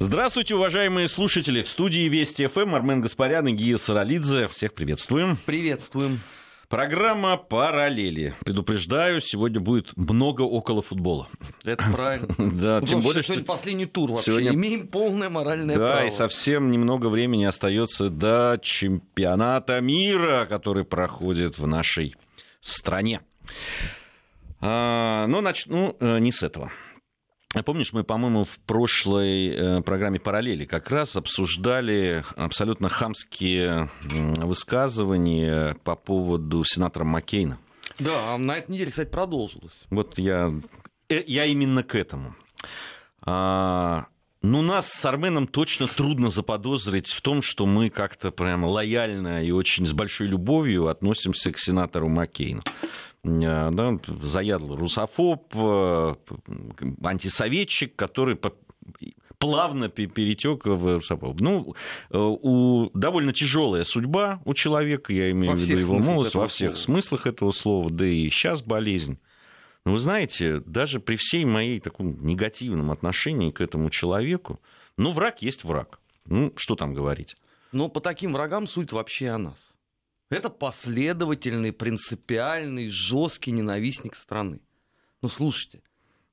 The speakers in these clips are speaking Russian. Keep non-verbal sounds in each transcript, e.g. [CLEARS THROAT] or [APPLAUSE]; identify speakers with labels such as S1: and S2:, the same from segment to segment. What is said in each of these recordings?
S1: Здравствуйте, уважаемые слушатели. В студии Вести ФМ Армен Гаспарян и Гия Саралидзе. Всех приветствуем.
S2: Приветствуем.
S1: Программа «Параллели». Предупреждаю, сегодня будет много около футбола.
S2: Это правильно. [LAUGHS]
S1: Да,
S2: тем более, что сегодня последний тур вообще.
S1: Сегодня...
S2: Имеем полное моральное
S1: да,
S2: право.
S1: Да, и совсем немного времени остается до чемпионата мира, который проходит в нашей стране. А, но начну э, не с этого. Помнишь, мы, по-моему, в прошлой э, программе «Параллели» как раз обсуждали абсолютно хамские высказывания по поводу сенатора Маккейна.
S2: Да, а на этой неделе, кстати, продолжилось.
S1: Вот я, э, я именно к этому. А, ну, нас с Арменом точно трудно заподозрить в том, что мы как-то прямо лояльно и очень с большой любовью относимся к сенатору Маккейну. Э, да, заядлый русофоб, э, антисоветчик, который плавно перетек в русофоб. Ну, э, у, довольно тяжелая судьба у человека, я имею в виду его молодость, во всех слова. смыслах этого слова, да и сейчас болезнь. Но вы знаете, даже при всей моей таком негативном отношении к этому человеку, ну, враг есть враг. Ну, что там говорить?
S2: Но по таким врагам суть вообще о нас. Это последовательный, принципиальный, жесткий ненавистник страны. Ну, слушайте,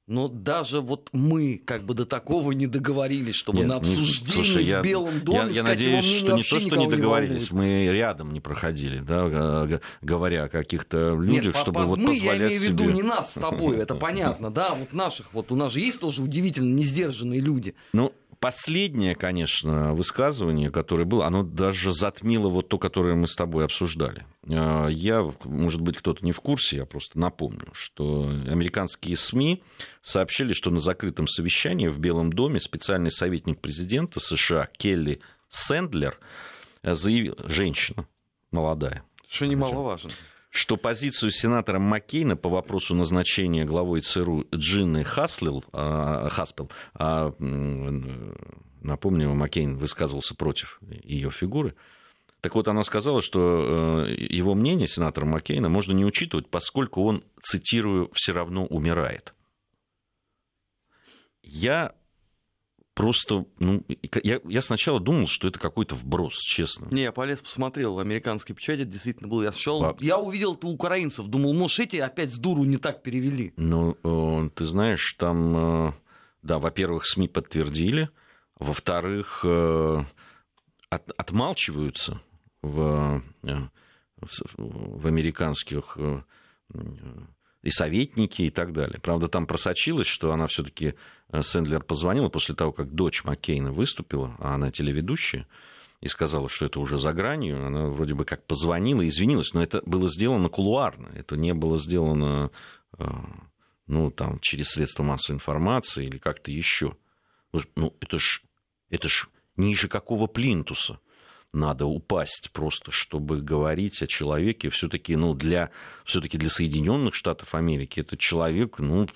S2: но даже вот мы как бы до такого не договорились, чтобы Нет, на обсуждении
S1: слушай,
S2: в
S1: я,
S2: Белом доме
S1: я, я надеюсь, что не то, что не договорились, не мы рядом не проходили, да, говоря о каких-то людях,
S2: Нет,
S1: чтобы
S2: по,
S1: вот
S2: мы,
S1: позволять
S2: я имею в виду
S1: себе...
S2: не нас с тобой, это понятно, да, вот наших, вот у нас же есть тоже удивительно несдержанные люди.
S1: Ну, последнее, конечно, высказывание, которое было, оно даже затмило вот то, которое мы с тобой обсуждали. А, я, может быть, кто-то не в курсе, я просто напомню, что американские СМИ сообщили, что на закрытом совещании в Белом доме специальный советник президента США Келли Сэндлер заявил, женщина молодая,
S2: что немаловажно,
S1: что позицию сенатора Маккейна по вопросу назначения главой ЦРУ Джинны Хаслил, а, Хаспел, а, напомню, Маккейн высказывался против ее фигуры, так вот, она сказала, что э, его мнение, сенатора Маккейна, можно не учитывать, поскольку он, цитирую, все равно умирает. Я просто, ну, я, я сначала думал, что это какой-то вброс, честно.
S2: Не, я полез посмотрел, в американской печати действительно был. Я сначала, а... я увидел это у украинцев, думал, может, эти опять с дуру не так перевели.
S1: Ну, э, ты знаешь, там, э, да, во-первых, СМИ подтвердили, во-вторых, э, от, отмалчиваются в, в, в американских и советники и так далее. Правда, там просочилось, что она все-таки э, Сэндлер позвонила после того, как дочь Маккейна выступила, а она телеведущая, и сказала, что это уже за гранью. Она вроде бы как позвонила и извинилась, но это было сделано кулуарно, это не было сделано э, ну, там, через средства массовой информации или как-то еще. Ну, это ж, это ж ниже какого плинтуса надо упасть просто, чтобы говорить о человеке. Все-таки ну, для, все-таки для Соединенных Штатов Америки этот человек ну,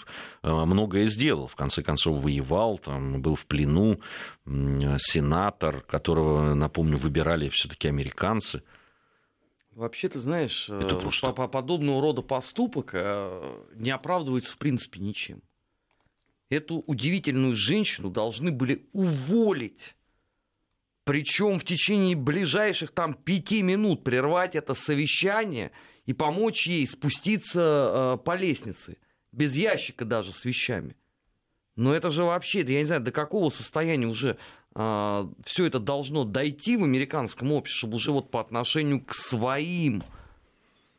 S1: э, многое сделал. В конце концов, воевал, там, был в плену, сенатор, которого, напомню, выбирали все-таки американцы.
S2: Вообще, ты знаешь, э, Это просто... по подобного рода поступок э, не оправдывается в принципе ничем. Эту удивительную женщину должны были уволить причем в течение ближайших там пяти минут прервать это совещание и помочь ей спуститься э, по лестнице, без ящика даже с вещами. Но это же вообще, я не знаю, до какого состояния уже э, все это должно дойти в американском обществе, чтобы уже вот по отношению к своим,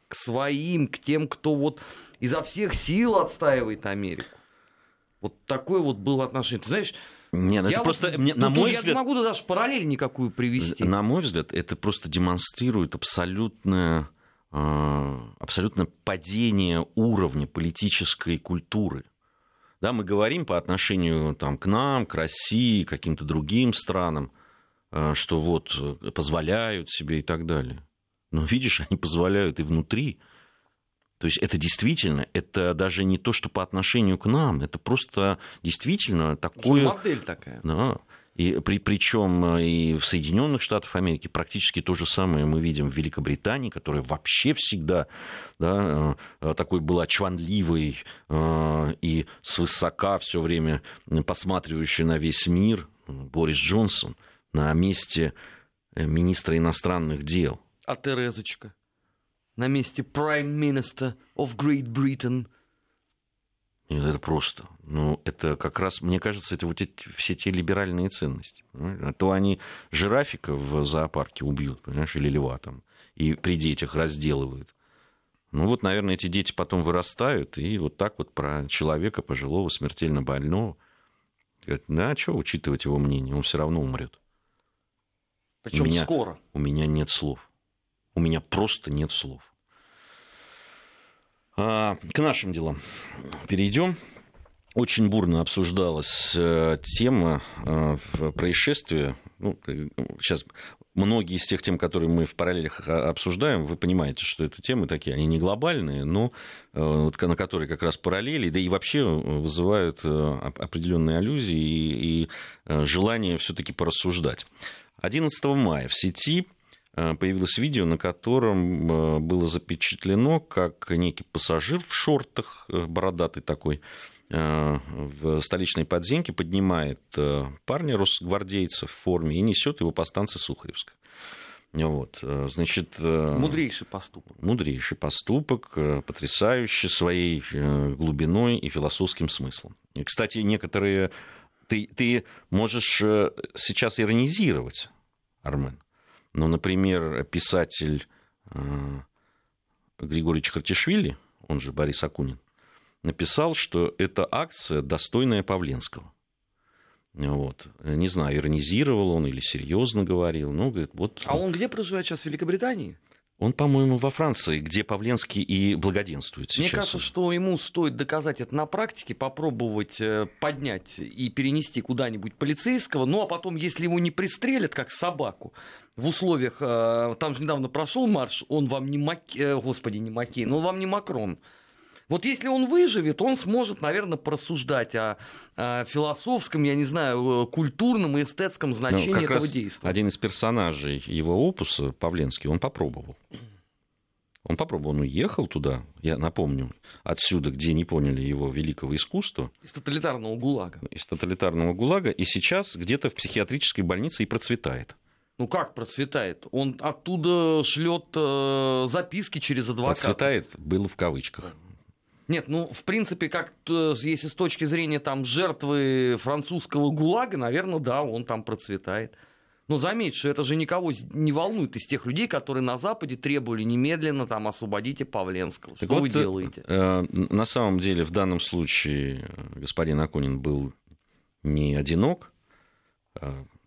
S2: к своим, к тем, кто вот изо всех сил отстаивает Америку. Вот такое вот было отношение. Ты знаешь,
S1: нет, я это вот, просто, мне, на мой
S2: я
S1: взгляд...
S2: Я могу даже параллель никакую привести.
S1: На мой взгляд, это просто демонстрирует абсолютное, а, абсолютно падение уровня политической культуры. Да, мы говорим по отношению там, к нам, к России, к каким-то другим странам, а, что вот э, позволяют себе и так далее. Но видишь, [LAUGHS] они позволяют и внутри. То есть это действительно, это даже не то, что по отношению к нам, это просто действительно такое...
S2: Модель такая.
S1: Да. И при, причем э, и в Соединенных Штатах Америки практически то же самое мы видим в Великобритании, которая вообще всегда да, э, такой была чванливой э, и свысока все время посматривающей на весь мир. Борис Джонсон на месте министра иностранных дел.
S2: А Терезочка? На месте Prime Minister of Great Britain?
S1: Нет, это просто. Ну, это как раз, мне кажется, это вот эти, все те либеральные ценности. Понимаешь? А то они жирафика в зоопарке убьют, понимаешь, или льва там, и при детях разделывают. Ну вот, наверное, эти дети потом вырастают, и вот так вот про человека пожилого, смертельно больного. Говорят, да, что учитывать его мнение, он все равно умрет.
S2: Причем скоро.
S1: У меня нет слов. У меня просто нет слов. А, к нашим делам перейдем. Очень бурно обсуждалась э, тема э, происшествия. Ну, сейчас многие из тех тем, которые мы в параллелях обсуждаем, вы понимаете, что это темы такие, они не глобальные, но э, на которые как раз параллели, да и вообще вызывают определенные аллюзии и, и желание все-таки порассуждать. 11 мая в сети появилось видео, на котором было запечатлено, как некий пассажир в шортах, бородатый такой, Э, в столичной подземке поднимает э, парня росгвардейца в форме и несет его по станции Сухаревска. Вот, э, значит,
S2: мудрейший поступок.
S1: Мудрейший поступок, потрясающий своей глубиной и философским смыслом. И, кстати, некоторые... Ты, ты можешь сейчас иронизировать, Армен. Но, например, писатель Григорий Чхартишвили, он же Борис Акунин, написал, что это акция, достойная Павленского. Вот. Не знаю, иронизировал он или серьезно говорил. Ну, говорит, вот...
S2: А он где проживает сейчас, в Великобритании?
S1: Он, по-моему, во Франции, где Павленский и благоденствует сейчас.
S2: Мне кажется, что ему стоит доказать это на практике, попробовать э, поднять и перенести куда-нибудь полицейского, ну а потом, если его не пристрелят, как собаку, в условиях, э, там же недавно прошел марш, он вам не Маки, э, господи, не Макей, но он вам не Макрон, вот если он выживет, он сможет, наверное, просуждать о, о философском, я не знаю, культурном и эстетском значении ну, этого действия.
S1: Один из персонажей его опуса, Павленский, он попробовал. Он попробовал, он уехал туда, я напомню, отсюда, где не поняли его великого искусства.
S2: Из тоталитарного ГУЛАГа.
S1: Из тоталитарного ГУЛАГа, и сейчас где-то в психиатрической больнице и процветает.
S2: Ну как процветает? Он оттуда шлет э, записки через адвоката.
S1: Процветает было в кавычках.
S2: Нет, ну, в принципе, как если с точки зрения там жертвы французского ГУЛАГа, наверное, да, он там процветает. Но заметь, что это же никого не волнует из тех людей, которые на Западе требовали немедленно там освободите Павленского. Так что вот, вы делаете?
S1: Э, на самом деле, в данном случае господин Акунин был не одинок.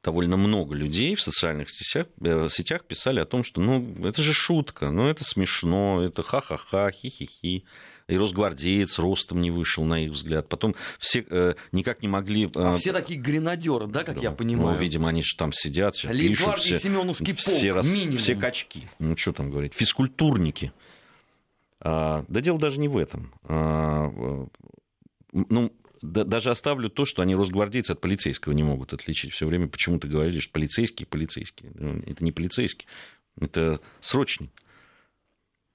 S1: Довольно много людей в социальных сетях, э, сетях писали о том, что ну, это же шутка, ну, это смешно, это ха-ха-ха, хи-хи-хи и росгвардеец ростом не вышел, на их взгляд. Потом все э, никак не могли... Э,
S2: а все такие гренадеры, да, как да. я понимаю?
S1: Ну, видимо, они же там сидят, все пишут. Все,
S2: Семеновский полк, все, рас,
S1: все качки. Ну, что там говорить? Физкультурники. А, да дело даже не в этом. А, ну, да, даже оставлю то, что они росгвардейцы от полицейского не могут отличить. Все время почему-то говорили, что полицейские, полицейские. Ну, это не полицейский, это срочник.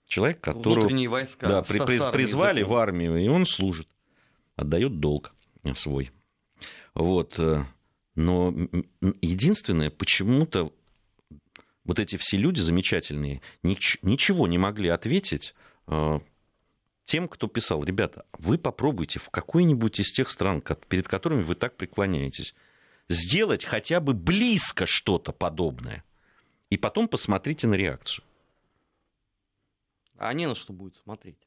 S1: Человек, которого
S2: войска
S1: да, при, при, призвали языком. в армию, и он служит, отдает долг свой. Вот. Э, но единственное, почему-то вот эти все люди замечательные ничего не могли ответить э, тем, кто писал, ребята, вы попробуйте в какой-нибудь из тех стран, перед которыми вы так преклоняетесь, сделать хотя бы близко что-то подобное. И потом посмотрите на реакцию.
S2: А не на что будет смотреть.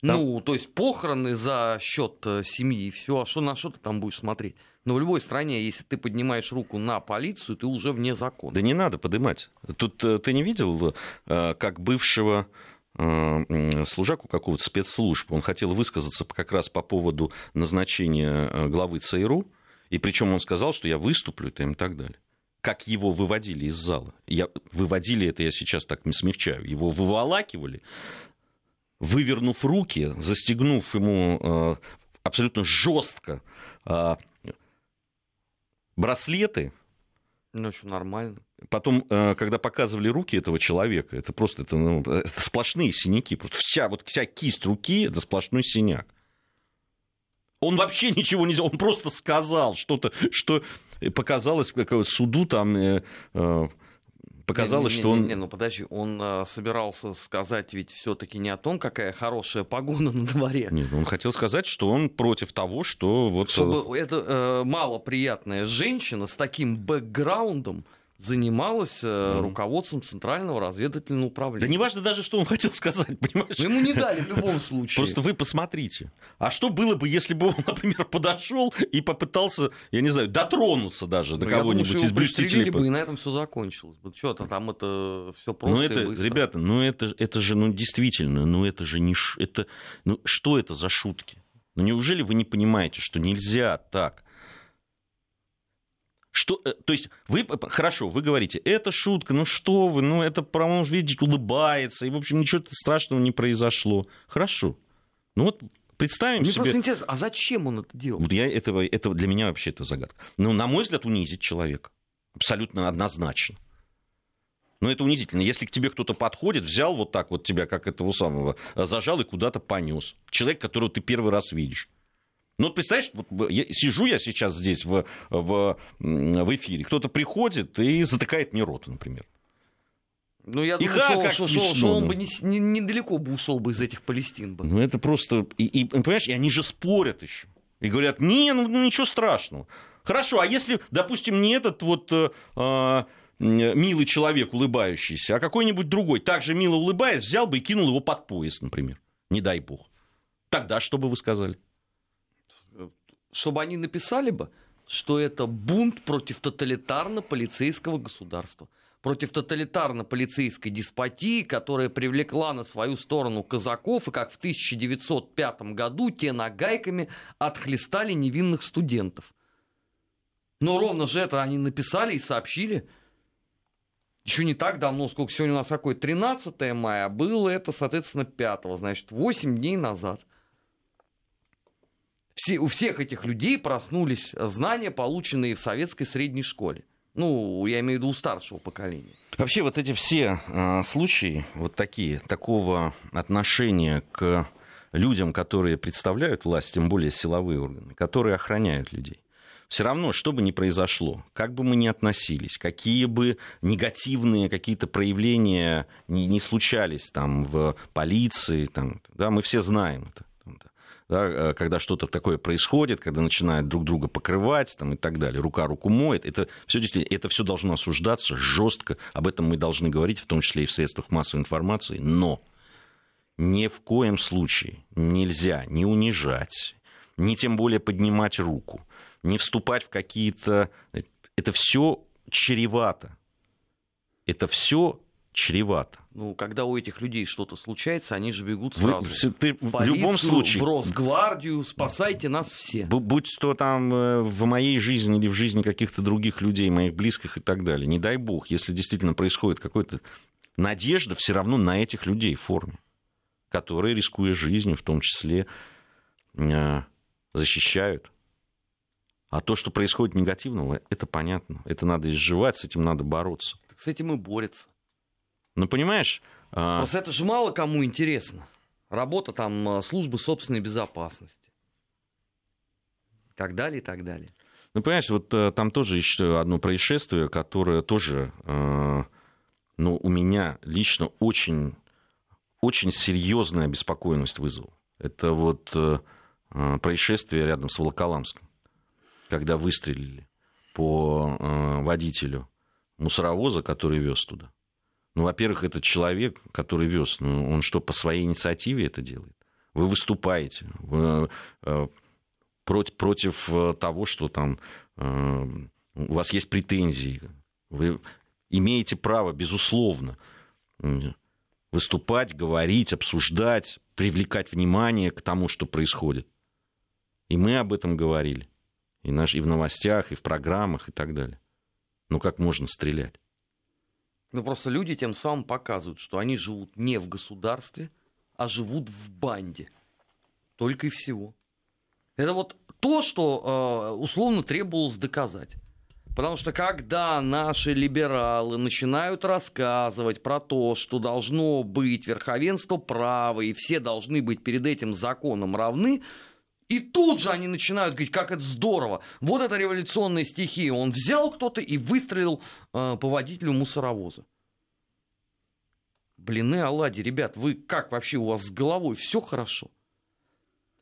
S2: Там... Ну, то есть похороны за счет э, семьи и все, а что на что ты там будешь смотреть? Но в любой стране, если ты поднимаешь руку на полицию, ты уже вне закона.
S1: Да не надо поднимать. Тут э, ты не видел, э, как бывшего служаку какого-то спецслужб, он хотел высказаться как раз по поводу назначения главы ЦРУ, и причем он сказал, что я выступлю и так далее как его выводили из зала. Я, выводили это, я сейчас так не смягчаю. Его выволакивали, вывернув руки, застегнув ему э, абсолютно жестко э, браслеты.
S2: Ну, что, нормально.
S1: Потом, э, когда показывали руки этого человека, это просто это, ну, это сплошные синяки. Просто вся, вот, вся кисть руки это сплошной синяк. Он вообще ничего не сделал, он просто сказал что-то, что показалось, как суду там э, э, показалось,
S2: не, не,
S1: что он...
S2: Не, не, ну подожди, он э, собирался сказать ведь все таки не о том, какая хорошая погода [LAUGHS] на дворе.
S1: Нет, он хотел сказать, что он против того, что вот...
S2: Чтобы эта э, малоприятная женщина с таким бэкграундом занималась mm. руководством Центрального разведывательного управления.
S1: Да неважно даже, что он хотел сказать, [LAUGHS] понимаешь?
S2: Но ему не дали в любом случае.
S1: Просто вы посмотрите. А что было бы, если бы он, [LAUGHS] например, подошел и попытался, я не знаю, дотронуться даже до ну, кого-нибудь из блюстителей?
S2: бы, и на этом все закончилось. Что-то там это все просто
S1: ну, это,
S2: и быстро.
S1: Ребята, ну это, это же, ну действительно, ну это же не... Это, ну что это за шутки? Ну неужели вы не понимаете, что нельзя так? Что, э, то есть вы, хорошо, вы говорите, это шутка, ну что вы, ну это, по-моему, видеть, улыбается, и, в общем, ничего страшного не произошло. Хорошо. Ну вот представим
S2: Мне
S1: себе...
S2: просто интересно, а зачем он это делал? Вот
S1: я, этого, это для меня вообще это загадка. Ну, на мой взгляд, унизить человека. Абсолютно однозначно. Но это унизительно. Если к тебе кто-то подходит, взял вот так вот тебя, как этого самого, зажал и куда-то понес. Человек, которого ты первый раз видишь. Ну, представляешь, вот я, сижу я сейчас здесь в, в, в эфире, кто-то приходит и затыкает мне рот, например.
S2: Ну, я думаю, что, как что, смешно, что он ну. бы не, не, недалеко бы ушел бы из этих Палестин. Бы.
S1: Ну, это просто... И, и, понимаешь, и они же спорят еще. И говорят, не, ну, ну ничего страшного. Хорошо, а если, допустим, не этот вот э, э, милый человек, улыбающийся, а какой-нибудь другой, также мило улыбаясь, взял бы и кинул его под пояс, например. Не дай бог. Тогда что бы вы сказали?
S2: Чтобы они написали бы, что это бунт против тоталитарно-полицейского государства, против тоталитарно-полицейской деспотии, которая привлекла на свою сторону казаков, и как в 1905 году те нагайками отхлестали невинных студентов. Но ровно же это они написали и сообщили. Еще не так давно, сколько сегодня у нас какой, 13 мая, было это, соответственно, 5, значит, 8 дней назад все, у всех этих людей проснулись знания, полученные в советской средней школе. Ну, я имею в виду у старшего поколения.
S1: Вообще вот эти все э, случаи, вот такие, такого отношения к людям, которые представляют власть, тем более силовые органы, которые охраняют людей. Все равно, что бы ни произошло, как бы мы ни относились, какие бы негативные какие-то проявления не, не случались там в полиции, там, да, мы все знаем это да, э, когда что-то такое происходит, когда начинают друг друга покрывать там, и так далее, рука руку моет, это все действительно, это все должно осуждаться жестко, об этом мы должны говорить, в том числе и в средствах массовой информации, но ни в коем случае нельзя не унижать, не тем более поднимать руку, не вступать в какие-то... Это все чревато. Это все чревато.
S2: Ну, когда у этих людей что-то случается, они же бегут сразу.
S1: Вы, ты, в, полицию, в любом случае.
S2: В Росгвардию, спасайте нас все.
S1: Будь то там э, в моей жизни или в жизни каких-то других людей, моих близких и так далее. Не дай бог, если действительно происходит какой-то... Надежда все равно на этих людей в форме, которые, рискуя жизнью, в том числе, э, защищают. А то, что происходит негативного, это понятно. Это надо изживать, с этим надо бороться.
S2: Так с этим и борется.
S1: Ну, понимаешь...
S2: А, Просто это же мало кому интересно. Работа там а, службы собственной безопасности. И так далее, и так далее.
S1: Ну, понимаешь, вот э, там тоже еще одно происшествие, которое тоже, э, ну, у меня лично очень, очень серьезная обеспокоенность вызвало. Это вот э, происшествие рядом с Волоколамском, когда выстрелили по водителю мусоровоза, который вез туда. Ну, во-первых, этот человек, который вез, ну, он что, по своей инициативе это делает? Вы выступаете вы, э, против, против э, того, что там э, у вас есть претензии. Вы имеете право, безусловно, выступать, говорить, обсуждать, привлекать внимание к тому, что происходит. И мы об этом говорили. И, наш, и в новостях, и в программах, и так далее. Ну как можно стрелять?
S2: Ну, просто люди тем самым показывают, что они живут не в государстве, а живут в банде. Только и всего. Это вот то, что э, условно требовалось доказать. Потому что когда наши либералы начинают рассказывать про то, что должно быть верховенство права, и все должны быть перед этим законом равны, И тут же они начинают говорить, как это здорово. Вот это революционная стихия. Он взял кто-то и выстрелил э, по водителю мусоровоза. Блины оладьи, ребят, вы как вообще у вас с головой? Все хорошо.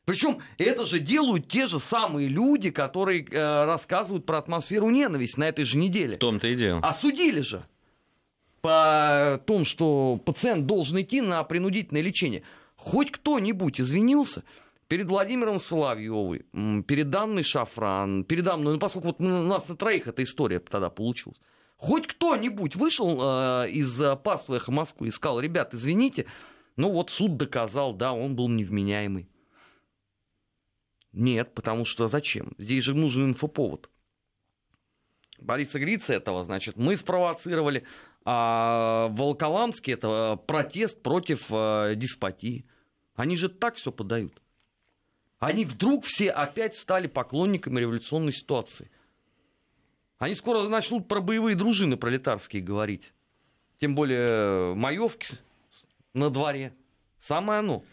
S2: Причем это же делают те же самые люди, которые э, рассказывают про атмосферу ненависти на этой же неделе.
S1: В том-то и дело.
S2: Осудили же по том, что пациент должен идти на принудительное лечение. Хоть кто-нибудь извинился перед Владимиром Соловьевым, перед Анной Шафран, перед Анной, ну, поскольку вот у нас на троих эта история тогда получилась. Хоть кто-нибудь вышел э, из паства «Эхо Москвы» и сказал, ребят, извините, ну вот суд доказал, да, он был невменяемый. Нет, потому что зачем? Здесь же нужен инфоповод. Бориса Грица этого, значит, мы спровоцировали, а Волколамский это протест против э, деспотии. Они же так все подают. Они вдруг все опять стали поклонниками революционной ситуации. Они скоро начнут про боевые дружины пролетарские говорить. Тем более маевки на дворе. Самое оно.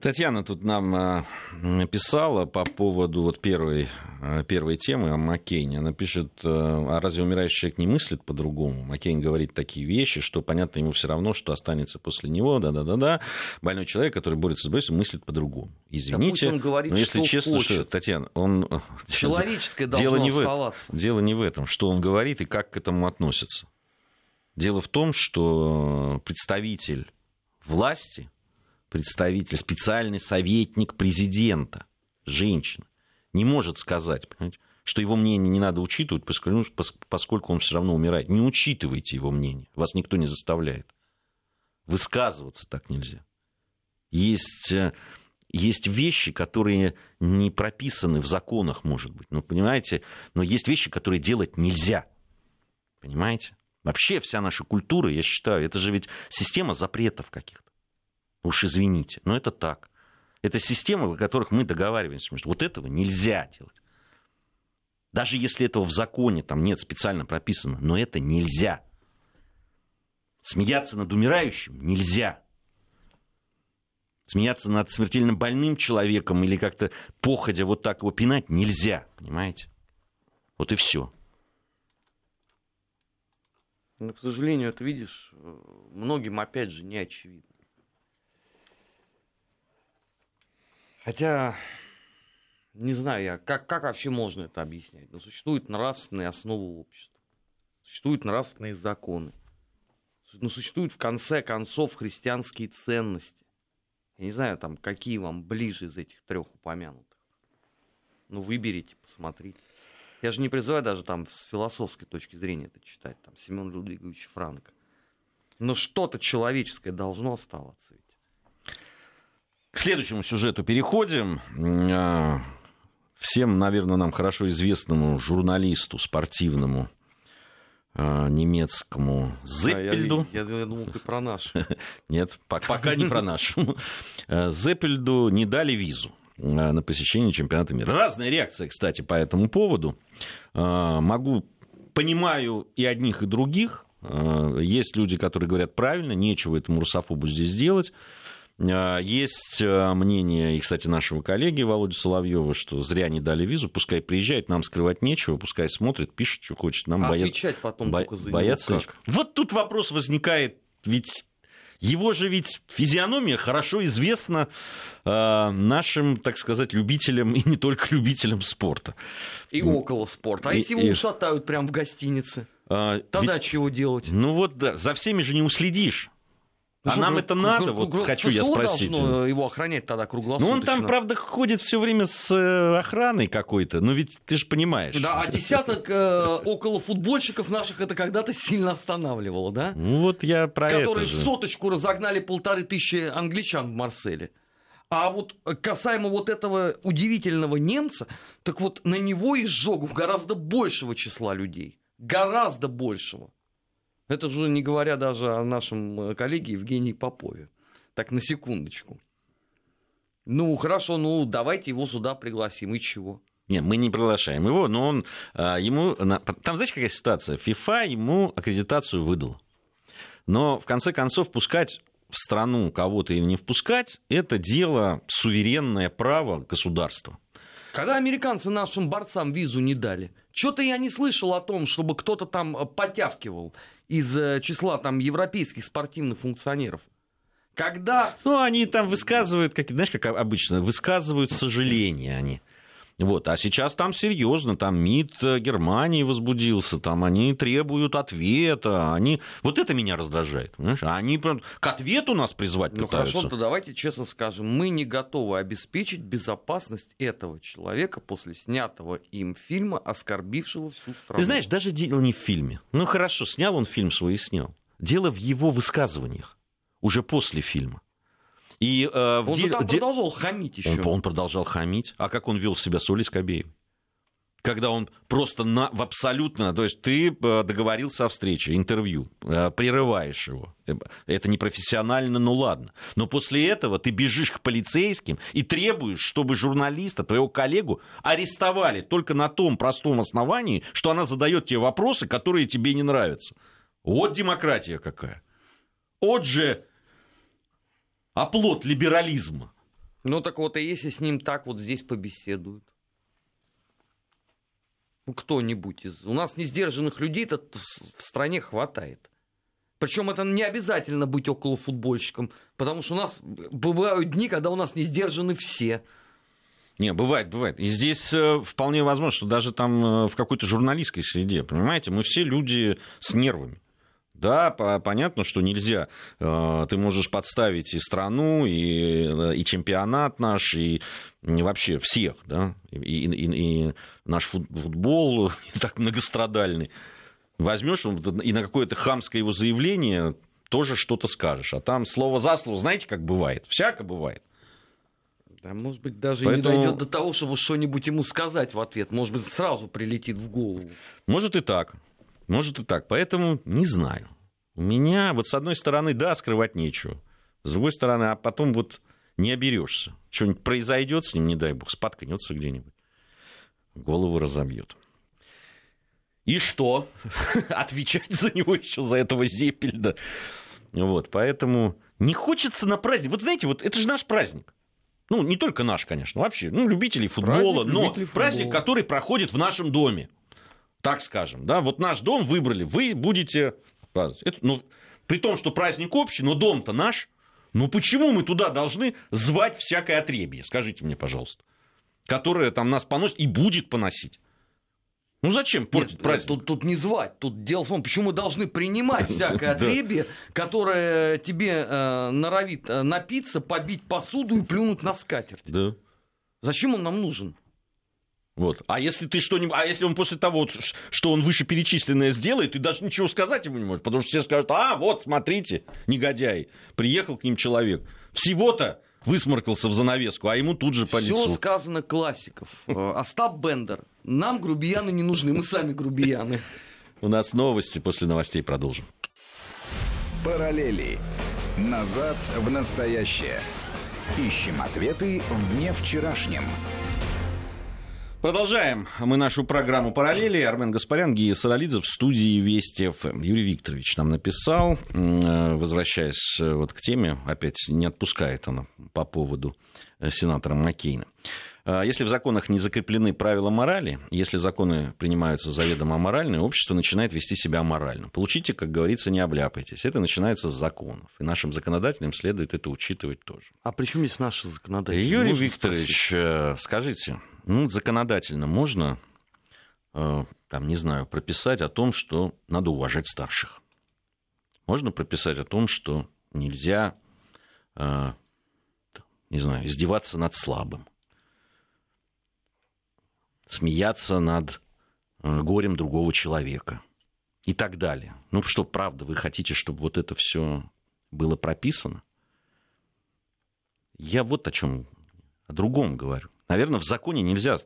S1: Татьяна тут нам э, написала по поводу вот первой, э, первой темы о Маккейне. Она пишет, э, а разве умирающий человек не мыслит по-другому? Маккейн говорит такие вещи, что понятно ему все равно, что останется после него. Да-да-да-да. Больной человек, который борется с болезнью, мыслит по-другому. Извините,
S2: да он говорит,
S1: но если
S2: что
S1: честно,
S2: хочет.
S1: что, Татьяна, он... [LAUGHS]
S2: Человеческое
S1: дело не
S2: оставаться.
S1: В, дело не в этом, что он говорит и как к этому относится. Дело в том, что представитель власти представитель, специальный советник президента, женщина, не может сказать, что его мнение не надо учитывать, поскольку он все равно умирает. Не учитывайте его мнение, вас никто не заставляет. Высказываться так нельзя. Есть, э, есть вещи, которые не прописаны в законах, может быть, ну, понимаете, но есть вещи, которые делать нельзя. Понимаете? Вообще вся наша культура, я считаю, это же ведь система запретов каких-то. Уж извините, но это так. Это система, о которых мы договариваемся, что вот этого нельзя делать. Даже если этого в законе там нет специально прописано, но это нельзя. Смеяться над умирающим нельзя. Смеяться над смертельно больным человеком или как-то походя вот так его пинать нельзя, понимаете? Вот и все.
S2: Но, к сожалению, это видишь, многим опять же не очевидно. Хотя, не знаю я, как, как вообще можно это объяснять? Но ну, существуют нравственные основы общества, существуют нравственные законы, но ну, существуют в конце концов христианские ценности. Я не знаю, там, какие вам ближе из этих трех упомянутых. Ну, выберите, посмотрите. Я же не призываю даже там с философской точки зрения это читать, там, Семен Людвигович Франко. Но что-то человеческое должно оставаться ведь.
S1: К следующему сюжету переходим. А, всем, наверное, нам хорошо известному журналисту спортивному а, немецкому Зеппельду.
S2: я, я, я думал, ты про наш. [LAUGHS]
S1: Нет, пока не про наш. А, Зеппельду не дали визу на посещение чемпионата мира. Разная реакция, кстати, по этому поводу. Могу, понимаю и одних, и других. Есть люди, которые говорят правильно, нечего этому русофобу здесь делать. А, есть а, мнение, и, кстати, нашего коллеги Володи Соловьева, что зря не дали визу, пускай приезжает, нам скрывать нечего, пускай смотрит, пишет, что хочет. Нам
S2: а
S1: боят...
S2: отвечать потом
S1: бо...
S2: только за
S1: боятся.
S2: него как?
S1: Вот тут вопрос возникает, ведь его же ведь физиономия хорошо известна э, нашим, так сказать, любителям и не только любителям спорта.
S2: И около спорта. А
S1: и,
S2: если его и... ушатают прямо в гостинице?
S1: А,
S2: Тогда
S1: ведь...
S2: чего делать?
S1: Ну вот да, за всеми же не уследишь. Ну, а нам это надо, вот хочу я спросить.
S2: должно его охранять тогда круглосуточно.
S1: Ну, он там, правда, ходит все время с э, охраной какой-то, ну, ведь ты же понимаешь.
S2: Да, а десяток э, около футбольщиков наших это когда-то сильно останавливало, да?
S1: Ну, вот я про
S2: Которые
S1: это
S2: в соточку разогнали полторы тысячи англичан в Марселе. А вот касаемо вот этого удивительного немца, так вот на него изжогов гораздо большего числа людей. Гораздо большего. Это же не говоря даже о нашем э, коллеге Евгении Попове. Так, на секундочку. Ну, хорошо, ну, давайте его сюда пригласим, и чего?
S1: Нет, мы не приглашаем его, но он а, ему... Там, знаете, какая ситуация? ФИФА ему аккредитацию выдала. Но, в конце концов, пускать в страну кого-то или не впускать, это дело суверенное право государства.
S2: Когда американцы нашим борцам визу не дали, что-то я не слышал о том, чтобы кто-то там э, потявкивал из э, числа там европейских спортивных функционеров. Когда...
S1: Ну, они там высказывают, как, знаешь, как обычно, высказывают сожаление они. Вот. А сейчас там серьезно, там МИД э, Германии возбудился, там они требуют ответа, они... Вот это меня раздражает, понимаешь? А они прям к ответу нас призвать ну, пытаются.
S2: Ну хорошо, то давайте честно скажем, мы не готовы обеспечить безопасность этого человека после снятого им фильма, оскорбившего всю страну.
S1: Ты знаешь, даже дело не в фильме. Ну хорошо, снял он фильм свой и снял. Дело в его высказываниях уже после фильма.
S2: И, э, он де... же там продолжал хамить еще.
S1: Он, он продолжал хамить. А как он вел себя с Олей Скобеевой? Когда он просто на, в абсолютно... То есть ты э, договорился о встрече, интервью, э, прерываешь его. Э, это непрофессионально, ну ладно. Но после этого ты бежишь к полицейским и требуешь, чтобы журналиста, твоего коллегу, арестовали только на том простом основании, что она задает тебе вопросы, которые тебе не нравятся. Вот демократия какая. Вот же оплот либерализма.
S2: Ну так вот, и если с ним так вот здесь побеседуют? Ну, кто-нибудь из... У нас несдержанных людей-то в стране хватает. Причем это не обязательно быть около футбольщиком, потому что у нас бывают дни, когда у нас не сдержаны все.
S1: Не, бывает, бывает. И здесь э, вполне возможно, что даже там э, в какой-то журналистской среде, понимаете, мы все люди с нервами. Да, понятно, что нельзя. Э, ты можешь подставить и страну, и, э, и чемпионат наш, и вообще всех, да, и, и, и наш футбол [LAUGHS] так многострадальный. Возьмешь и на какое-то хамское его заявление тоже что-то скажешь. А там слово за слово, знаете, как бывает? Всяко бывает.
S2: Да, может быть, даже Поэтому... не дойдет до того, чтобы что-нибудь ему сказать в ответ. Может быть, сразу прилетит в голову.
S1: Может и так. Может и так. Поэтому не знаю. У меня, вот с одной стороны, да, скрывать нечего. С другой стороны, а потом вот не оберешься. Что-нибудь произойдет с ним, не дай бог, споткнется где-нибудь. Голову разобьет. И что? [LAUGHS] Отвечать за него еще за этого Зеппельда. Вот, поэтому не хочется на праздник. Вот знаете, вот это же наш праздник. Ну, не только наш, конечно, вообще, ну, любителей футбола, праздник, но любителей праздник, футбола. который проходит в нашем доме так скажем, да, вот наш дом выбрали, вы будете. Это, ну, при том, что праздник общий, но дом-то наш, ну почему мы туда должны звать всякое отребье, скажите мне, пожалуйста, которое там нас поносит и будет поносить? Ну зачем портить Нет, праздник?
S2: Тут, тут не звать. Тут дело в том, почему мы должны принимать [LAUGHS] всякое отребье, которое тебе э, норовит э, напиться, побить посуду и плюнуть на скатерть.
S1: Да.
S2: Зачем он нам нужен?
S1: Вот. А если ты что-нибудь, а если он после того, что он вышеперечисленное сделает, ты даже ничего сказать ему не можешь, потому что все скажут, а вот, смотрите, негодяй, приехал к ним человек, всего-то высморкался в занавеску, а ему тут же по лицу.
S2: Все сказано классиков. Э, Остап Бендер. Нам грубияны не нужны, мы сами грубияны.
S1: У нас новости, после новостей продолжим.
S3: Параллели. Назад в настоящее. Ищем ответы в дне вчерашнем.
S1: Продолжаем мы нашу программу «Параллели». Армен Гаспарян, Гия Саралидзе в студии Вести ФМ. Юрий Викторович нам написал, э, возвращаясь э, вот к теме, опять не отпускает она по поводу э, сенатора Маккейна. Если в законах не закреплены правила морали, если законы принимаются заведомо аморальные, общество начинает вести себя аморально. Получите, как говорится, не обляпайтесь. Это начинается с законов. И нашим законодателям следует это учитывать тоже.
S2: А при чем здесь наши законодатели?
S1: Юрий Можно Викторович, спросить? скажите, ну, законодательно можно, э, там, не знаю, прописать о том, что надо уважать старших. Можно прописать о том, что нельзя, э, не знаю, издеваться над слабым, смеяться над э, горем другого человека и так далее. Ну что, правда, вы хотите, чтобы вот это все было прописано? Я вот о чем, о другом говорю. Наверное, в законе нельзя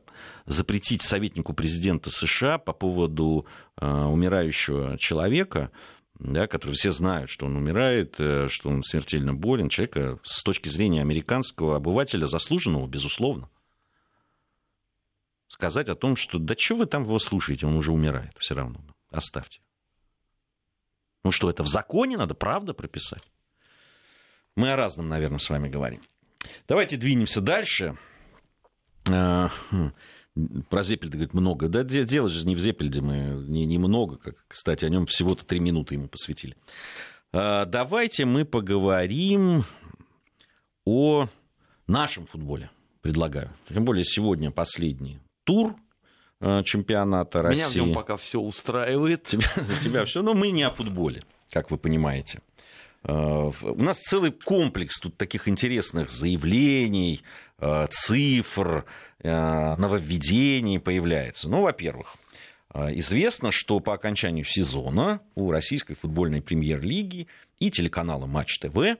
S1: запретить советнику президента США по поводу э, умирающего человека, да, который все знают, что он умирает, э, что он смертельно болен, человека с точки зрения американского обывателя заслуженного, безусловно. Сказать о том, что да что вы там его слушаете, он уже умирает все равно, оставьте. Ну что, это в законе надо, правда, прописать? Мы о разном, наверное, с вами говорим. Давайте двинемся дальше. Э, хм, про Зеппельда, говорит, много. Да дело же не в Зеппельде, мы не, не много, как, кстати, о нем всего-то три минуты ему посвятили. Э, давайте мы поговорим о нашем футболе, предлагаю. Тем более сегодня последний тур э, чемпионата России.
S2: Меня в нем пока все устраивает.
S1: Тебя, [LAUGHS] тебя все, но мы не о футболе, как вы понимаете. У нас целый комплекс тут таких интересных заявлений, цифр, э, нововведений появляется. Ну, во-первых, известно, что по окончанию сезона у российской футбольной премьер-лиги и телеканала Матч ТВ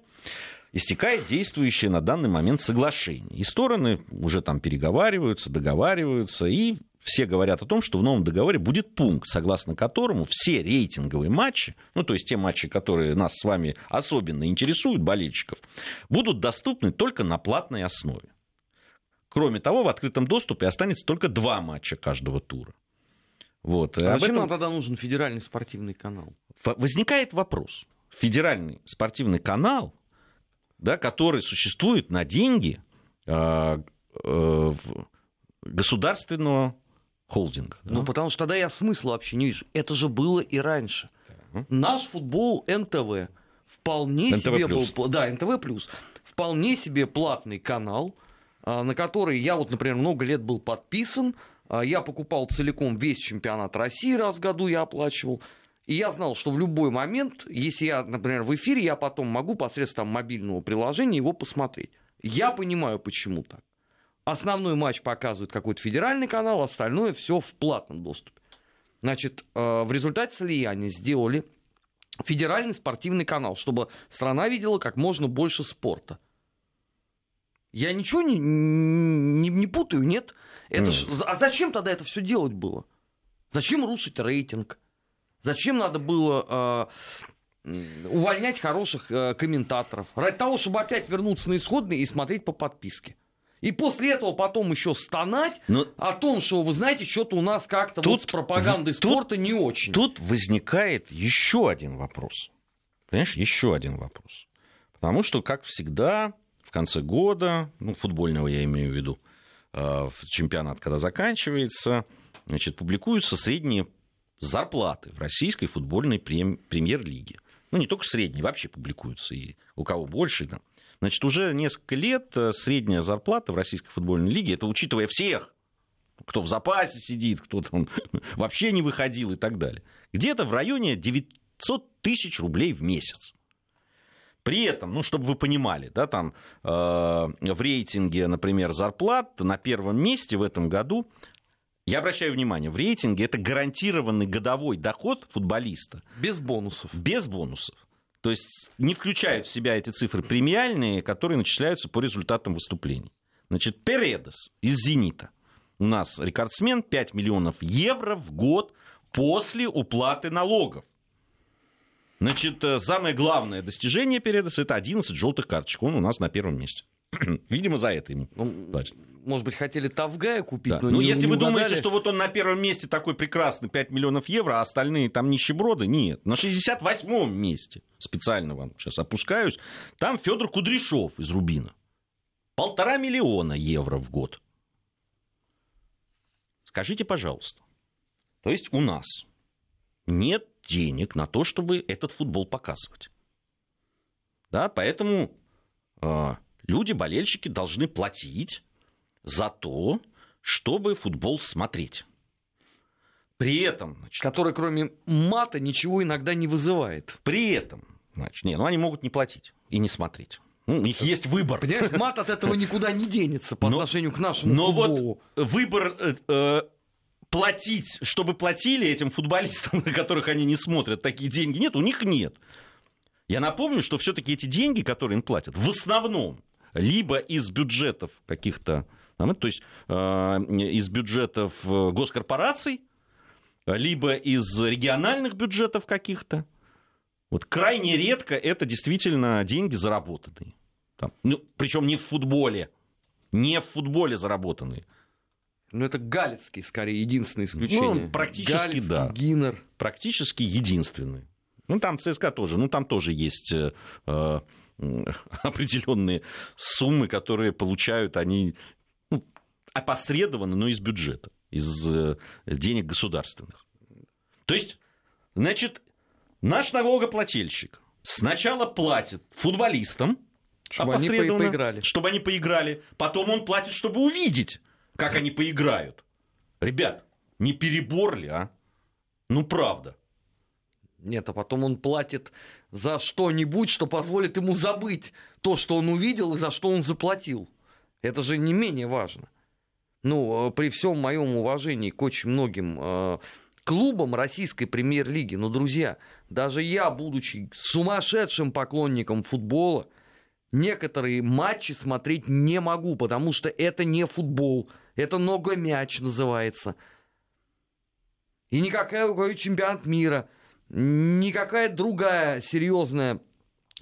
S1: истекает действующее на данный момент соглашение. И стороны уже там переговариваются, договариваются, и все говорят о том, что в новом договоре будет пункт, согласно которому все рейтинговые матчи, ну то есть те матчи, которые нас с вами особенно интересуют, болельщиков, будут доступны только на платной основе. Кроме того, в открытом доступе останется только два матча каждого тура.
S2: Вот. А зачем этом... нам тогда нужен федеральный спортивный канал?
S1: Возникает вопрос. Федеральный спортивный канал, да, который существует на деньги э, э, государственного холдинга.
S2: Да? Ну, потому что тогда я смысла вообще не вижу. Это же было и раньше. Наш футбол НТВ вполне НТВ себе плюс. был... Да, НТВ+. плюс Вполне себе платный канал, а, на который я вот, например, много лет был подписан. А, я покупал целиком весь чемпионат России раз в году, я оплачивал. И я знал, что в любой момент, если я, например, в эфире, я потом могу посредством мобильного приложения его посмотреть. Я понимаю, почему так. Основной матч показывает какой-то федеральный канал, остальное все в платном доступе. Значит, э, в результате слияния сделали федеральный спортивный канал, чтобы страна видела как можно больше спорта. Я ничего не, не, не путаю, нет? Это mm. ж, а зачем тогда это все делать было? Зачем рушить рейтинг? Зачем надо было э, увольнять хороших э, комментаторов? Ради того, чтобы опять вернуться на исходные и смотреть по подписке. И после этого потом еще стонать Но... о том, что, вы знаете, что-то у нас как-то тут, вот с пропагандой тут, спорта не очень.
S1: Тут возникает еще один вопрос. Понимаешь, еще один вопрос. Потому что, как всегда, в конце года, ну, футбольного я имею в виду, э, чемпионат, когда заканчивается, значит, публикуются средние зарплаты в российской футбольной премьер-лиге. Ну, не только средние, вообще публикуются, и у кого больше, да. Значит, уже несколько лет э, средняя зарплата в Российской футбольной лиге, это учитывая всех, кто в запасе сидит, кто там [LAUGHS] вообще не выходил и так далее, где-то в районе 900 тысяч рублей в месяц. При этом, ну, чтобы вы понимали, да, там э, в рейтинге, например, зарплат на первом месте в этом году, я обращаю внимание, в рейтинге это гарантированный годовой доход футболиста.
S2: Без бонусов.
S1: Без бонусов. То есть не включают в себя эти цифры премиальные, которые начисляются по результатам выступлений. Значит, Передес из «Зенита» у нас рекордсмен 5 миллионов евро в год после уплаты налогов. Значит, э, самое главное достижение Передеса – это 11 желтых карточек. Он у нас на первом месте. [CLEARS THROAT] Видимо, за это ему
S2: ну, Может быть, хотели Тавгая купить, да.
S1: но Ну, не, если не вы угадали. думаете, что вот он на первом месте такой прекрасный, 5 миллионов евро, а остальные там нищеброды, нет. На 68-м месте, специально вам сейчас опускаюсь, там Федор Кудряшов из Рубина. Полтора миллиона евро в год. Скажите, пожалуйста, то есть у нас нет денег на то, чтобы этот футбол показывать. Да, поэтому а, люди, болельщики, должны платить за то, чтобы футбол смотреть. При этом...
S2: Значит, Который кроме мата ничего иногда не вызывает.
S1: При этом, значит, не, ну они могут не платить и не смотреть. Ну, у них есть выбор.
S2: Понимаешь, мат от этого никуда не денется по но, отношению к нашему
S1: но
S2: футболу.
S1: Но вот выбор э, э, платить, чтобы платили этим футболистам, [LAUGHS] на которых они не смотрят, такие деньги нет, у них нет. Я напомню, что все-таки эти деньги, которые им платят, в основном либо из бюджетов каких-то, то есть э, из бюджетов э, госкорпораций, либо из региональных бюджетов каких-то. Вот крайне редко это действительно деньги заработанные. Там, ну, причем не в футболе. Не в футболе заработанные.
S2: Ну, это Галицкий, скорее, единственное исключение.
S1: Ну, практически,
S2: Галицкий,
S1: да.
S2: Гиннер.
S1: Практически единственный. Ну, там ЦСКА тоже. Ну, там тоже есть э, [LAUGHS] определенные суммы, которые получают они ну, опосредованно, но из бюджета, из э, денег государственных. То есть, значит, наш налогоплательщик сначала платит футболистам,
S2: чтобы они поиграли.
S1: Чтобы они поиграли. Потом он платит, чтобы увидеть, как они поиграют. Ребят, не перебор ли, а? Ну, правда.
S2: Нет, а потом он платит за что-нибудь, что позволит ему забыть то, что он увидел и за что он заплатил. Это же не менее важно. Ну, э, при всем моем уважении к очень многим э, клубам российской премьер-лиги, но, друзья, даже я, будучи сумасшедшим поклонником футбола, некоторые матчи смотреть не могу, потому что это не футбол, это мяч называется. И никакой чемпионат мира, никакая другая серьезная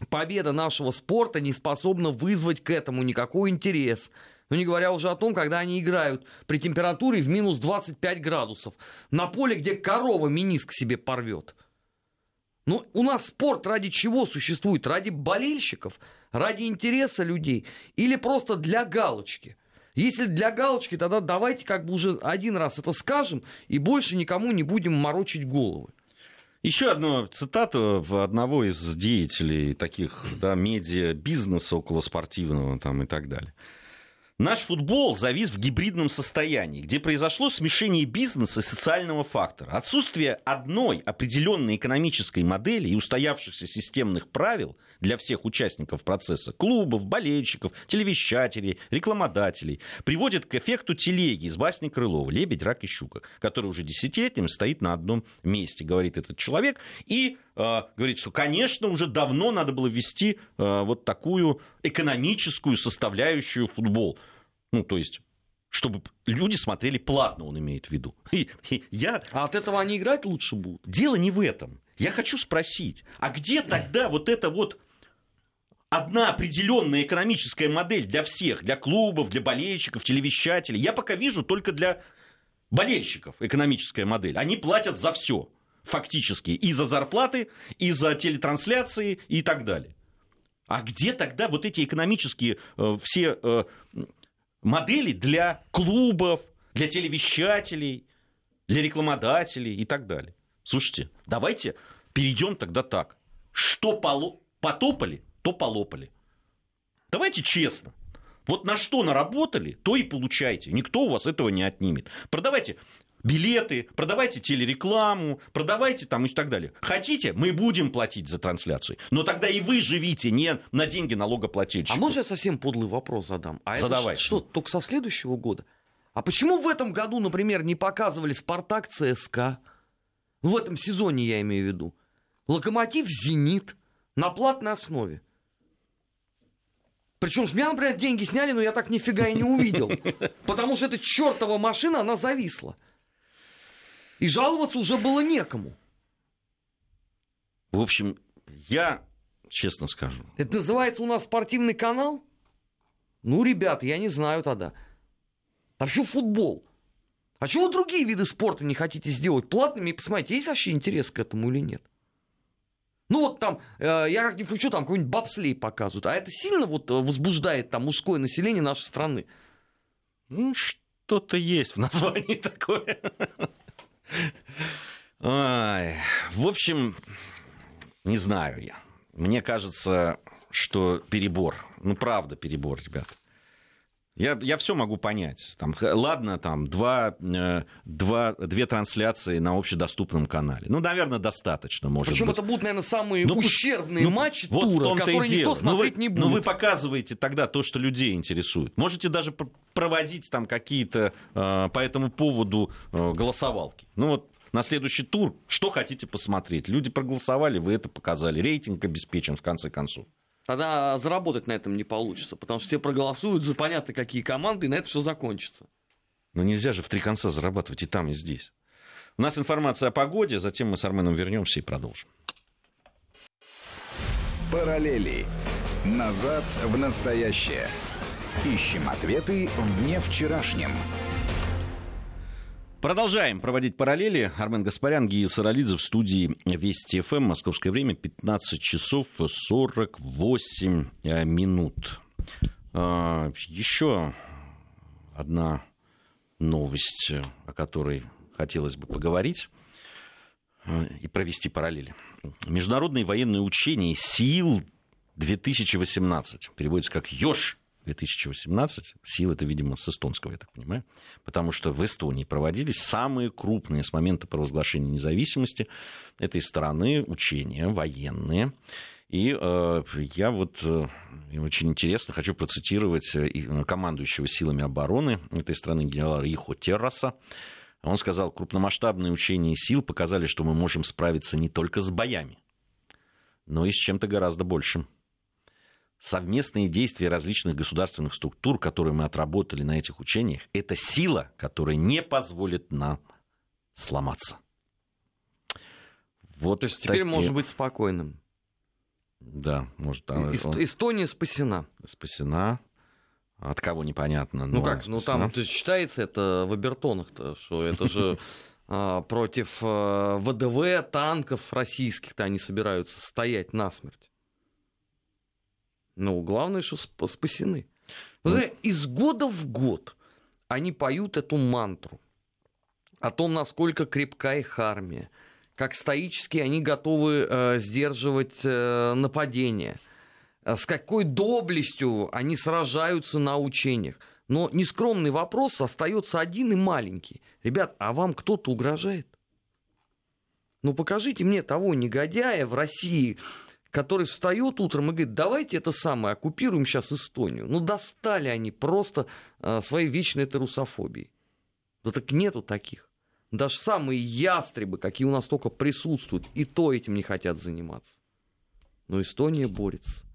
S2: победа нашего спорта не способна вызвать к этому никакой интерес. Ну, не говоря уже о том, когда они играют при температуре в минус 25 градусов на поле, где корова миниск себе порвет. Ну, у нас спорт ради чего существует? Ради болельщиков? Ради интереса людей? Или просто для галочки? Если для галочки, тогда давайте как бы уже один раз это скажем и больше никому не будем морочить головы.
S1: Еще одну цитату одного из деятелей таких да, медиа бизнеса около спортивного там, и так далее. Наш футбол завис в гибридном состоянии, где произошло смешение бизнеса и социального фактора. Отсутствие одной определенной экономической модели и устоявшихся системных правил для всех участников процесса, клубов, болельщиков, телевещателей, рекламодателей, приводит к эффекту телеги из басни Крылова «Лебедь, рак и щука», который уже десятилетиями стоит на одном месте, говорит этот человек, и э, говорит, что, конечно, уже давно надо было ввести э, вот такую экономическую составляющую футбол – ну, то есть чтобы люди смотрели платно, он имеет в виду. [LAUGHS] И,
S2: и я... А от этого они играть лучше будут?
S1: Дело не в этом. Я хочу спросить, а где тогда вот эта вот одна определенная экономическая модель для всех, для клубов, для болельщиков, телевещателей? Я пока вижу только для болельщиков экономическая модель. Они платят за все фактически. И за зарплаты, и за телетрансляции, и так далее. А где тогда вот эти экономические э, все э, модели для клубов, для телевещателей, для рекламодателей и так далее. Слушайте, давайте перейдем тогда так. Что поло... потопали, то полопали. Давайте честно. Вот на что наработали, то и получайте. Никто у вас этого не отнимет. Продавайте билеты, продавайте телерекламу, продавайте там и так далее. Хотите, мы будем платить за трансляцию. Но тогда и вы живите не на деньги налогоплательщиков.
S2: А можно я совсем подлый вопрос задам? А
S1: Задавай.
S2: Это что, только со следующего года? А почему в этом году, например, не показывали «Спартак» ЦСКА? В этом сезоне я имею в виду. «Локомотив» «Зенит» на платной основе. Причем с меня, например, деньги сняли, но я так нифига и не увидел. [LAUGHS] Потому что эта чертова машина, она зависла. И жаловаться уже было некому.
S1: В общем, я честно скажу.
S2: Это называется у нас спортивный канал? Ну, ребята, я не знаю тогда. А что футбол? А чего другие виды спорта не хотите сделать платными? И посмотрите, есть вообще интерес к этому или нет? Ну вот там, э, я как не фучу, там какой-нибудь бобслей показывают. А это сильно вот э, возбуждает там мужское население нашей страны?
S1: Ну, что-то есть в названии [LAUGHS] такое. Ой, в общем, не знаю я. Мне кажется, что перебор. Ну, правда, перебор, ребят. Я, я все могу понять. Там, ладно, там два, э, два, две трансляции на общедоступном канале. Ну, наверное, достаточно, может
S2: Причем
S1: быть.
S2: это будут, наверное, самые ну, ущербные ну, матчи вот тура, которые никто смотреть
S1: ну,
S2: вы, не будет.
S1: Ну, вы показываете тогда то, что людей интересует. Можете даже проводить там какие-то э, по этому поводу э, голосовалки. Ну, вот на следующий тур, что хотите посмотреть. Люди проголосовали, вы это показали. Рейтинг обеспечен в конце концов.
S2: Тогда заработать на этом не получится, потому что все проголосуют за понятно какие команды, и на это все закончится.
S1: Но нельзя же в три конца зарабатывать и там, и здесь. У нас информация о погоде, затем мы с Арменом вернемся и продолжим.
S3: Параллели. Назад в настоящее. Ищем ответы в дне вчерашнем.
S1: Продолжаем проводить параллели. Армен Гаспарян, Гия Саралидзе в студии Вести ФМ. Московское время 15 часов 48 э, минут. А, еще одна новость, о которой хотелось бы поговорить и провести параллели. Международные военные учения сил 2018 переводится как «Ёж» 2018. Сил это, видимо, с эстонского, я так понимаю. Потому что в Эстонии проводились самые крупные с момента провозглашения независимости этой страны учения военные. И э, я вот э, очень интересно хочу процитировать э, командующего силами обороны этой страны генерала Рихо Терраса. Он сказал, крупномасштабные учения сил показали, что мы можем справиться не только с боями, но и с чем-то гораздо большим совместные действия различных государственных структур, которые мы отработали на этих учениях, это сила, которая не позволит нам сломаться.
S2: Вот То есть такие... теперь можно быть спокойным.
S1: Да, может. А,
S2: Эст... Он... Эстония спасена.
S1: Спасена. От кого непонятно.
S2: Ну как, спасена. ну там то есть, считается это в обертонах-то, что это же [LAUGHS] а, против э, ВДВ танков российских-то они собираются стоять насмерть. Но главное, что спасены. Вы ну, знаете, из года в год они поют эту мантру о том, насколько крепка их армия, как стоически они готовы э, сдерживать э, нападения, э, с какой доблестью они сражаются на учениях. Но нескромный вопрос остается один и маленький. Ребят, а вам кто-то угрожает? Ну покажите мне того негодяя в России, который встает утром и говорит, давайте это самое, оккупируем сейчас Эстонию. Ну, достали они просто э, своей вечной этой русофобией. Да так нету таких. Даже самые ястребы, какие у нас только присутствуют, и то этим не хотят заниматься. Но Эстония борется.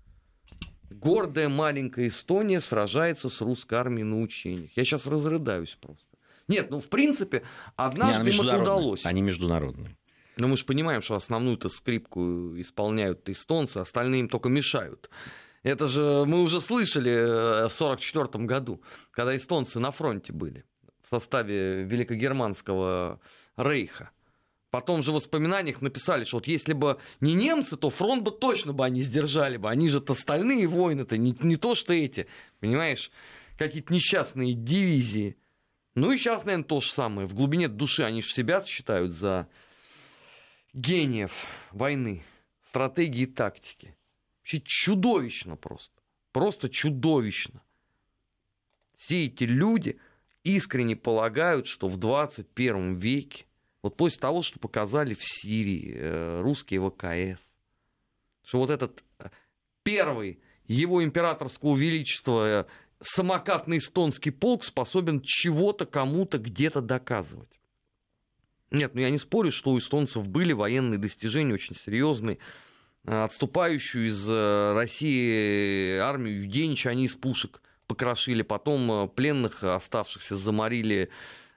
S2: Гордая маленькая Эстония сражается с русской армией на учениях. Я сейчас разрыдаюсь просто. Нет, ну в принципе, однажды им это удалось.
S1: Они международные.
S2: Но мы же понимаем, что основную-то скрипку исполняют эстонцы, остальные им только мешают. Это же мы уже слышали э, в 1944 году, когда эстонцы на фронте были в составе Великогерманского рейха. Потом же в воспоминаниях написали, что вот если бы не немцы, то фронт бы точно бы они сдержали бы. Они же-то стальные воины-то, не, не то что эти, понимаешь, какие-то несчастные дивизии. Ну и сейчас, наверное, то же самое. В глубине души они же себя считают за гениев войны, стратегии и тактики. Вообще чудовищно просто. Просто чудовищно. Все эти люди искренне полагают, что в 21 веке, вот после того, что показали в Сирии э, русские ВКС, что вот этот э, первый его императорского величества э, самокатный эстонский полк способен чего-то кому-то где-то доказывать. Нет, ну я не спорю, что у эстонцев были военные достижения очень серьезные. Э, отступающую из э, России армию Юденича они из пушек покрошили, потом э, пленных оставшихся заморили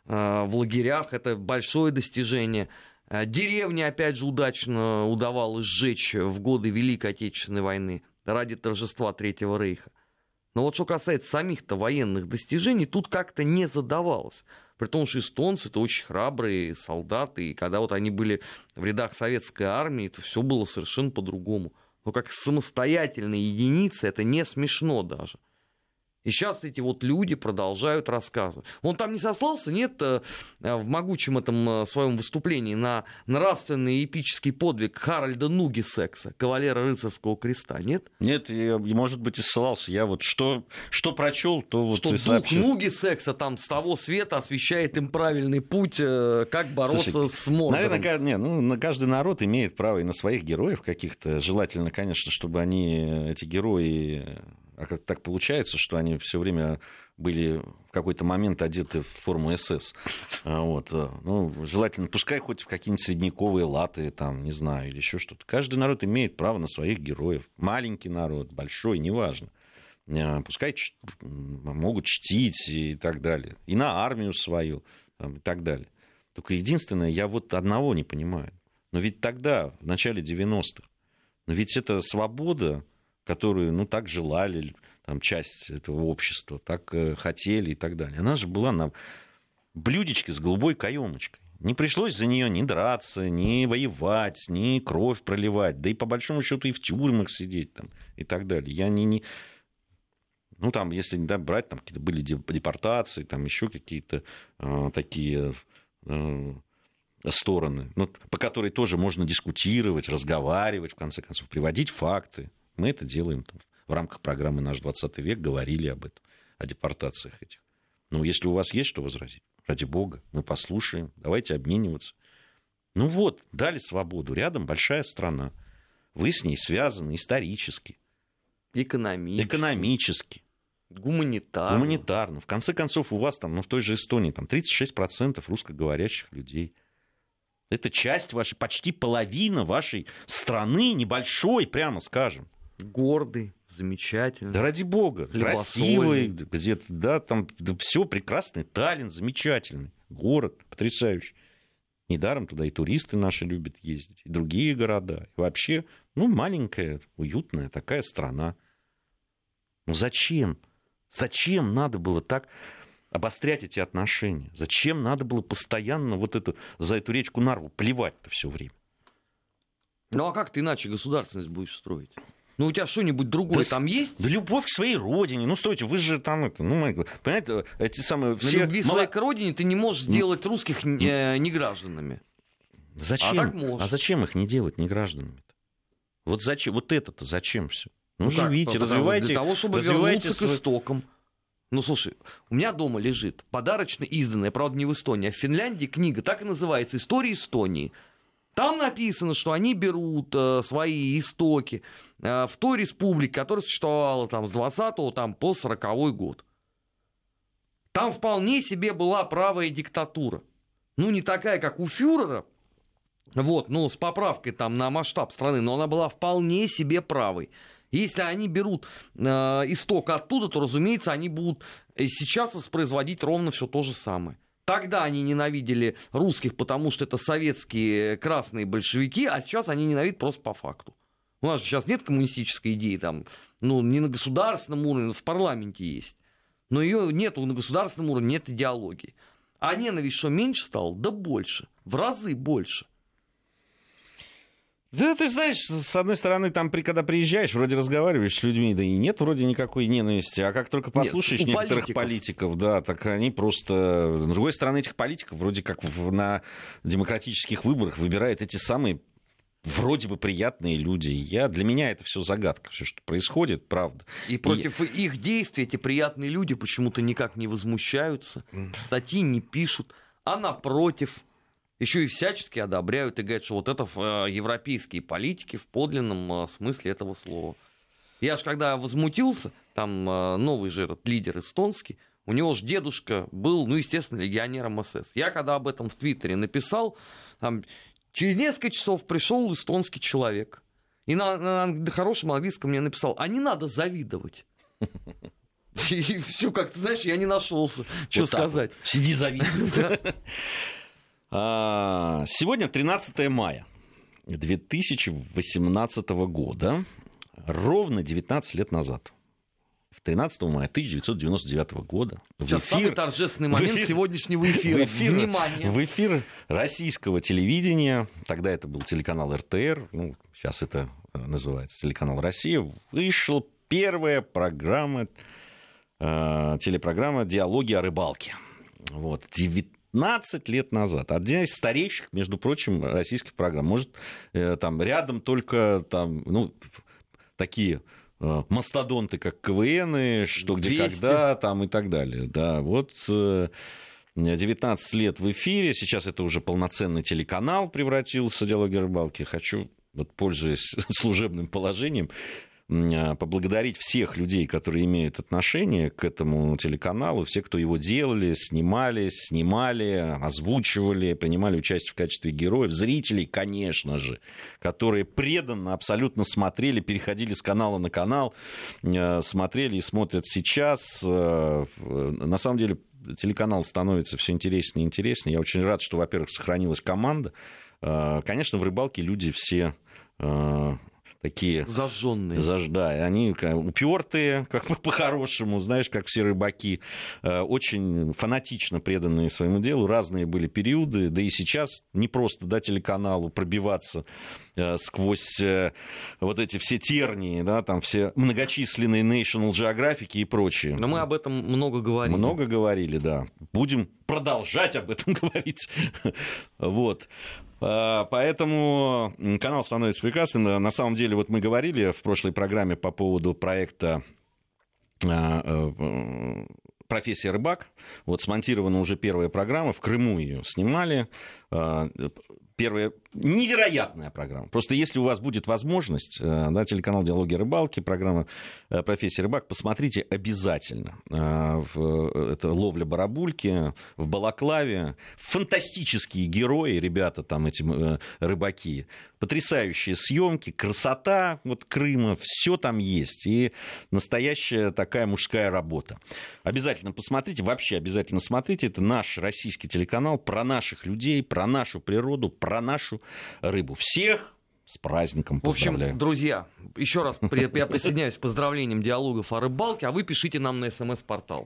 S2: в лагерях. Это большое достижение. Деревни, опять же, удачно удавалось сжечь в годы Великой Отечественной войны ради торжества Третьего Рейха. Но вот что касается самих-то военных достижений, тут как-то не задавалось. При том, что эстонцы это очень храбрые солдаты, и когда вот они были в рядах советской армии, это все было совершенно по-другому. Но как самостоятельные единицы это не смешно даже. И сейчас эти вот люди продолжают рассказывать. Он там не сослался, нет, э, в могучем этом э, своем выступлении на нравственный эпический подвиг Харальда Нугисекса, кавалера рыцарского креста, нет?
S1: Нет, я, может быть, и ссылался. Я вот что, что прочел, то вот
S2: Что дух сообщил. Нугисекса там с того света освещает им правильный путь, э, как бороться Слушай, с Мордором.
S1: Наверное, не, ну, каждый народ имеет право и на своих героев каких-то. Желательно, конечно, чтобы они, эти герои а как так получается, что они все время были в какой-то момент одеты в форму СС. [LAUGHS] А, вот. Э, ну, желательно, пускай хоть в какие-нибудь средневековые латы, там, не знаю, или еще что-то. Каждый народ имеет право на своих героев. Маленький народ, большой, неважно. А, пускай могут чтить и так далее. И на армию свою там, и так далее. Только единственное, я вот одного не понимаю. Но ведь тогда, в начале 90-х, но ведь это свобода, которую, ну, так желали, там, часть этого общества, так э, хотели и так далее. Она же была на блюдечке с голубой каемочкой. Не пришлось за нее ни драться, ни воевать, ни кровь проливать, да и по большому счету и в тюрьмах сидеть там и так далее. Я не, не... Ну, там, если да, брать, там какие-то были депортации, там еще какие-то э, такие э, стороны, ну, по которой тоже можно дискутировать, разговаривать, в конце концов, приводить факты. Мы это делаем там, в рамках программы «Наш 20 век», говорили об этом, о депортациях этих. Ну, если у вас есть что возразить, ради бога, мы послушаем, давайте обмениваться. Ну вот, дали свободу. Рядом большая страна. Вы с ней связаны исторически.
S2: Экономически.
S1: Экономически.
S2: Гуманитарно.
S1: Гуманитарно. В конце концов, у вас там, ну, в той же Эстонии, там 36% русскоговорящих людей. Это часть вашей, почти половина вашей страны, небольшой, прямо скажем.
S2: Гордый, замечательный.
S1: Да ради бога, красивый, где-то, да, там да, все прекрасный, Таллин, замечательный, город потрясающий. Недаром туда и туристы наши любят ездить, и другие города. И вообще, ну, маленькая, уютная такая страна. Ну зачем? Зачем надо было так обострять эти отношения? Зачем надо было постоянно вот эту, за эту речку Нарву плевать-то все время?
S2: Ну а как ты иначе государственность будешь строить? Ну, у тебя что-нибудь другое да, там есть?
S1: Да любовь к своей родине. Ну, стойте, вы же там это, ну, понимаете, эти самые
S2: все... На любви Мало... своей к родине ты не можешь сделать русских э, не гражданами.
S1: Зачем? А, так можешь. а зачем их не делать не гражданами? -то? Вот зачем? Вот это-то зачем все? Ну, ну живите, как, развивайте.
S2: Для того, чтобы вернуться свой... к истокам. Ну, слушай, у меня дома лежит подарочно изданная, правда, не в Эстонии, а в Финляндии книга, так и называется «История Эстонии». Там написано, что они берут э, свои истоки э, в той республике, которая существовала там, с 20 там, по 40 год. Там вполне себе была правая диктатура. Ну, не такая, как у фюрера, вот, ну, с поправкой там на масштаб страны, но она была вполне себе правой. Если они берут э, исток оттуда, то, разумеется, они будут сейчас воспроизводить ровно все то же самое. Тогда они ненавидели русских, потому что это советские красные большевики, а сейчас они ненавидят просто по факту. У нас же сейчас нет коммунистической идеи, там, ну, не на государственном уровне, но в парламенте есть. Но ее нету на государственном уровне, нет идеологии. А ненависть что меньше стало? Да больше. В разы больше.
S1: Да, ты знаешь, с одной стороны, там, когда приезжаешь, вроде разговариваешь с людьми, да и нет вроде никакой ненависти, а как только послушаешь нет, некоторых политиков. политиков, да, так они просто... С другой стороны, этих политиков вроде как на демократических выборах выбирают эти самые вроде бы приятные люди. Я, для меня это все загадка, все, что происходит, правда.
S2: И против и... их действий эти приятные люди почему-то никак не возмущаются, статьи не пишут, а напротив еще и всячески одобряют и говорят, что вот это э, европейские политики в подлинном э, смысле этого слова. Я же когда возмутился, там э, новый же этот лидер эстонский, у него же дедушка был, ну, естественно, легионером СС. Я когда об этом в Твиттере написал, там, через несколько часов пришел эстонский человек. И на, на, на хорошем английском мне написал, а не надо завидовать. [LAUGHS] И все, как ты знаешь, я не нашелся, что сказать.
S1: Сиди завидуй. [LAUGHS] А, сегодня 13 мая 2018 года, ровно 19 лет назад. 13 мая 1999 года
S2: в Сейчас эфир, самый торжественный момент эфир, сегодняшнего эфира. В эфир,
S1: Внимание! В эфир российского телевидения, тогда это был телеканал РТР, ну, сейчас это э, называется телеканал «Россия», вышла первая программа, э, телепрограмма «Диалоги о рыбалке». Вот, 15 лет назад. Одна из старейших, между прочим, российских программ. Может, э, там рядом только там, ну, такие э, мастодонты, как КВН, что где 200. когда, там и так далее. Да, вот 19 э, лет в эфире, сейчас это уже полноценный телеканал превратился, «Диалоги рыбалки». Хочу, вот, пользуясь [LAUGHS] служебным положением, поблагодарить всех людей, которые имеют отношение к этому телеканалу, все, кто его делали, снимали, снимали, озвучивали, принимали участие в качестве героев, зрителей, конечно же, которые преданно абсолютно смотрели, переходили с канала на канал, а, смотрели и смотрят сейчас. А, на самом деле телеканал становится все интереснее и интереснее. Я очень рад, что, во-первых, сохранилась команда. Конечно, в рыбалке люди все такие...
S2: Зажженные.
S1: Заж... Да, они упертые, как бы по-хорошему, знаешь, как все рыбаки, э, очень фанатично преданные своему делу. Разные были периоды, да и сейчас не просто да, телеканалу пробиваться э, сквозь э, вот эти все тернии, да, там все многочисленные National Geographic и прочие.
S2: Но мы об этом много говорили.
S1: Много говорили, да. Будем продолжать об этом [LAUGHS] говорить. вот. А, поэтому канал становится прекрасным. На самом деле, вот мы говорили в прошлой программе по поводу проекта а, э, профессия рыбак. Вот смонтирована уже первая программа, в Крыму ее снимали. А, первая невероятная программа. Просто если у вас будет возможность, э, да, телеканал «Диалоги рыбалки», программа э, «Профессия рыбак», посмотрите обязательно. Э, это «Ловля барабульки», в Балаклаве. Фантастические герои, ребята там, эти рыбаки. Потрясающие съемки, красота вот Крыма, все там есть. И настоящая такая мужская работа. Обязательно посмотрите, вообще обязательно смотрите. Это наш российский телеканал про наших людей, про нашу природу, про нашу рыбу. Всех с праздником
S2: В общем, друзья, еще раз [LAUGHS] я присоединяюсь к поздравлениям диалогов о рыбалке, а вы пишите нам на смс-портал.